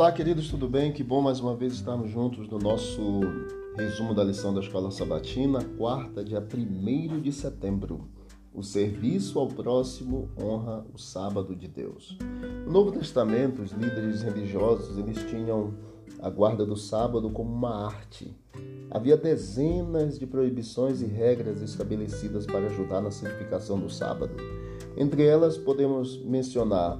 Olá, queridos, tudo bem? Que bom mais uma vez estarmos juntos no nosso resumo da lição da Escola Sabatina, quarta, dia 1 de setembro. O serviço ao próximo honra o sábado de Deus. No Novo Testamento, os líderes religiosos eles tinham a guarda do sábado como uma arte. Havia dezenas de proibições e regras estabelecidas para ajudar na santificação do sábado. Entre elas, podemos mencionar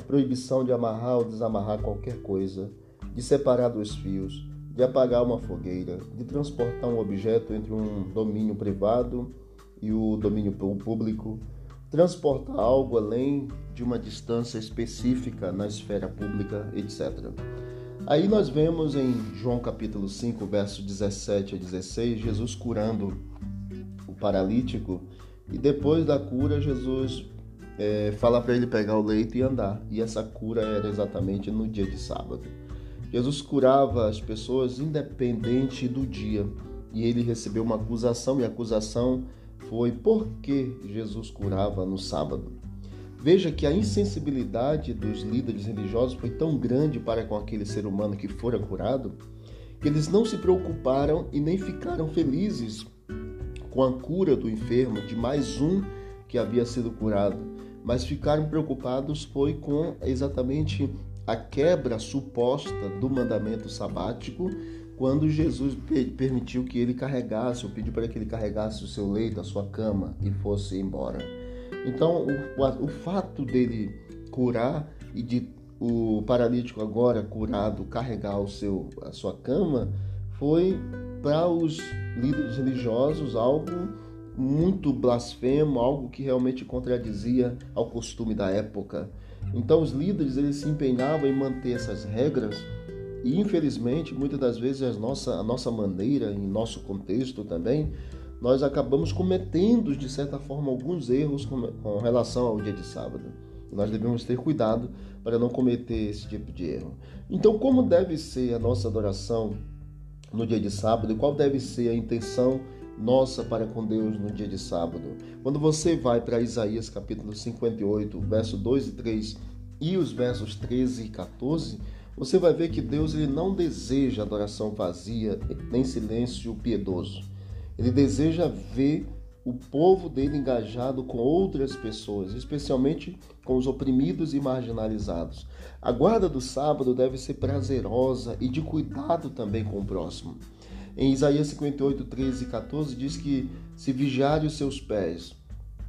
a proibição de amarrar ou desamarrar qualquer coisa, de separar dois fios, de apagar uma fogueira, de transportar um objeto entre um domínio privado e o domínio público, transportar algo além de uma distância específica na esfera pública, etc. Aí nós vemos em João capítulo 5, verso 17 a 16, Jesus curando o paralítico e depois da cura Jesus é, fala para ele pegar o leito e andar. E essa cura era exatamente no dia de sábado. Jesus curava as pessoas independente do dia. E ele recebeu uma acusação, e a acusação foi por que Jesus curava no sábado. Veja que a insensibilidade dos líderes religiosos foi tão grande para com aquele ser humano que fora curado, que eles não se preocuparam e nem ficaram felizes com a cura do enfermo, de mais um que havia sido curado mas ficaram preocupados foi com exatamente a quebra suposta do mandamento sabático quando Jesus permitiu que ele carregasse, ou pediu para que ele carregasse o seu leito, a sua cama e fosse embora. Então, o, o fato dele curar e de o paralítico agora curado carregar o seu, a sua cama foi para os líderes religiosos algo muito blasfemo, algo que realmente contradizia ao costume da época. Então os líderes eles se empenhavam em manter essas regras e infelizmente muitas das vezes a nossa, a nossa maneira, em nosso contexto também, nós acabamos cometendo de certa forma alguns erros com, com relação ao dia de sábado. Nós devemos ter cuidado para não cometer esse tipo de erro. Então, como deve ser a nossa adoração no dia de sábado e qual deve ser a intenção nossa para com Deus no dia de sábado. Quando você vai para Isaías capítulo 58, verso 2 e 3 e os versos 13 e 14, você vai ver que Deus ele não deseja adoração vazia nem silêncio piedoso. Ele deseja ver o povo dele engajado com outras pessoas, especialmente com os oprimidos e marginalizados. A guarda do sábado deve ser prazerosa e de cuidado também com o próximo. Em Isaías 58, 13 e 14 diz que se vigiarem os seus pés,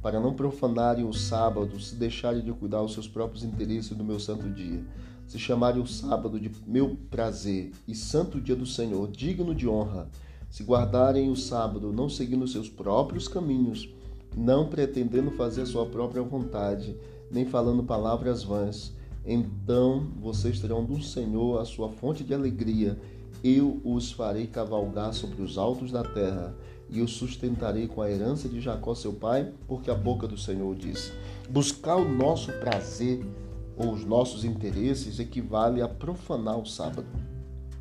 para não profanarem o sábado, se deixarem de cuidar os seus próprios interesses do meu santo dia, se chamarem o sábado de meu prazer e santo dia do Senhor, digno de honra, se guardarem o sábado, não seguindo seus próprios caminhos, não pretendendo fazer sua própria vontade, nem falando palavras vãs, então vocês terão do Senhor a sua fonte de alegria eu os farei cavalgar sobre os altos da terra e os sustentarei com a herança de Jacó seu pai, porque a boca do Senhor diz: Buscar o nosso prazer ou os nossos interesses equivale a profanar o sábado.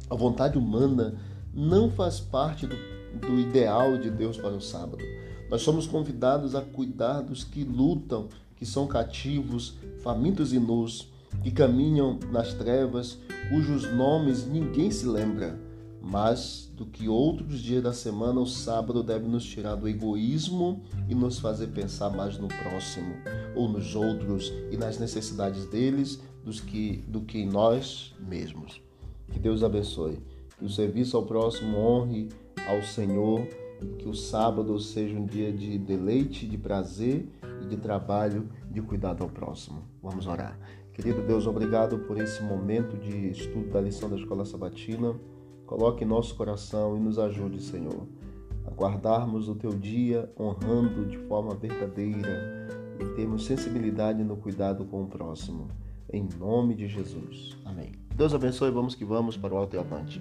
A vontade humana não faz parte do, do ideal de Deus para o sábado. Nós somos convidados a cuidar dos que lutam, que são cativos, famintos e nus, que caminham nas trevas, cujos nomes ninguém se lembra. Mas do que outros dias da semana, o sábado deve nos tirar do egoísmo e nos fazer pensar mais no próximo, ou nos outros e nas necessidades deles dos que, do que em nós mesmos. Que Deus abençoe. Que o serviço ao próximo honre ao Senhor. Que o sábado seja um dia de deleite, de prazer e de trabalho, de cuidado ao próximo. Vamos orar. Querido Deus, obrigado por esse momento de estudo da lição da Escola Sabatina. Coloque em nosso coração e nos ajude, Senhor, a guardarmos o teu dia honrando de forma verdadeira e termos sensibilidade no cuidado com o próximo. Em nome de Jesus. Amém. Deus abençoe. Vamos que vamos para o alto e avante.